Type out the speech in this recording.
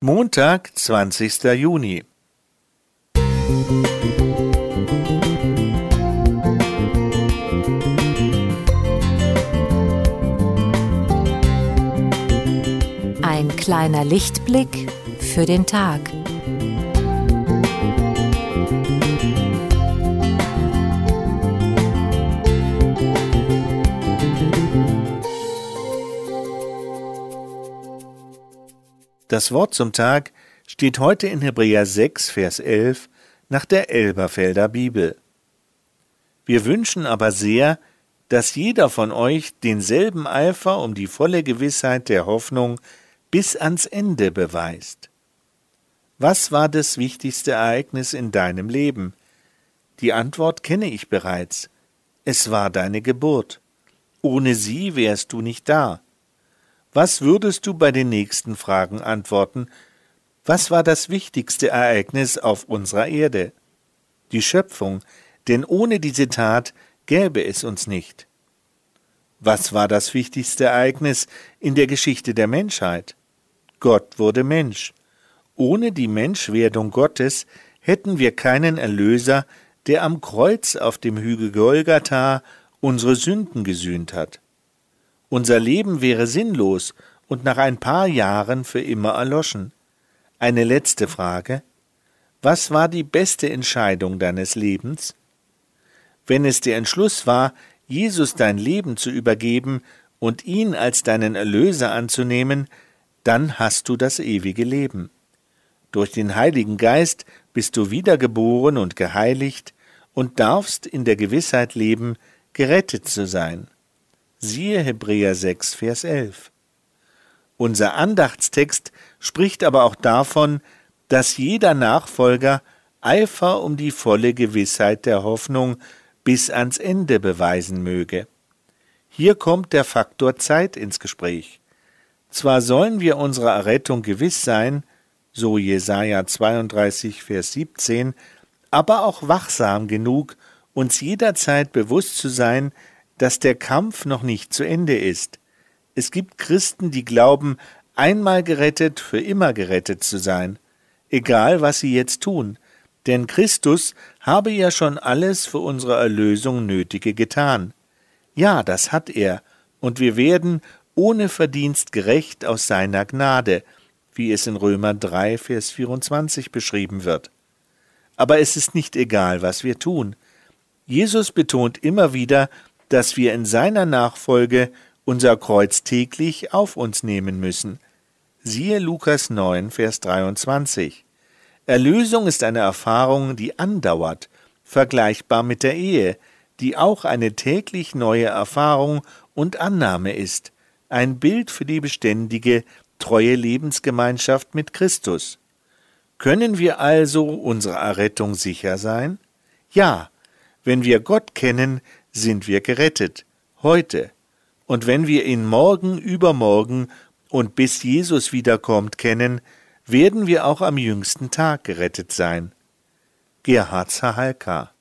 Montag, 20. Juni. Ein kleiner Lichtblick für den Tag. Das Wort zum Tag steht heute in Hebräer 6, Vers 11 nach der Elberfelder Bibel. Wir wünschen aber sehr, dass jeder von euch denselben Eifer um die volle Gewissheit der Hoffnung bis ans Ende beweist. Was war das wichtigste Ereignis in deinem Leben? Die Antwort kenne ich bereits. Es war deine Geburt. Ohne sie wärst du nicht da. Was würdest du bei den nächsten Fragen antworten? Was war das wichtigste Ereignis auf unserer Erde? Die Schöpfung, denn ohne diese Tat gäbe es uns nicht. Was war das wichtigste Ereignis in der Geschichte der Menschheit? Gott wurde Mensch. Ohne die Menschwerdung Gottes hätten wir keinen Erlöser, der am Kreuz auf dem Hügel Golgatha unsere Sünden gesühnt hat. Unser Leben wäre sinnlos und nach ein paar Jahren für immer erloschen. Eine letzte Frage. Was war die beste Entscheidung deines Lebens? Wenn es der Entschluss war, Jesus dein Leben zu übergeben und ihn als deinen Erlöser anzunehmen, dann hast du das ewige Leben. Durch den Heiligen Geist bist du wiedergeboren und geheiligt und darfst in der Gewissheit leben, gerettet zu sein. Siehe Hebräer 6, Vers 11. Unser Andachtstext spricht aber auch davon, dass jeder Nachfolger Eifer um die volle Gewissheit der Hoffnung bis ans Ende beweisen möge. Hier kommt der Faktor Zeit ins Gespräch. Zwar sollen wir unserer Errettung gewiss sein, so Jesaja 32, Vers 17, aber auch wachsam genug, uns jederzeit bewusst zu sein, dass der Kampf noch nicht zu Ende ist. Es gibt Christen, die glauben, einmal gerettet, für immer gerettet zu sein, egal was sie jetzt tun, denn Christus habe ja schon alles für unsere Erlösung Nötige getan. Ja, das hat er, und wir werden ohne Verdienst gerecht aus seiner Gnade, wie es in Römer 3, Vers 24 beschrieben wird. Aber es ist nicht egal, was wir tun. Jesus betont immer wieder, dass wir in seiner Nachfolge unser Kreuz täglich auf uns nehmen müssen. Siehe Lukas 9, Vers 23. Erlösung ist eine Erfahrung, die andauert, vergleichbar mit der Ehe, die auch eine täglich neue Erfahrung und Annahme ist, ein Bild für die beständige, treue Lebensgemeinschaft mit Christus. Können wir also unserer Errettung sicher sein? Ja, wenn wir Gott kennen, sind wir gerettet, heute. Und wenn wir ihn morgen, übermorgen und bis Jesus wiederkommt kennen, werden wir auch am jüngsten Tag gerettet sein. Gerhard Zahalka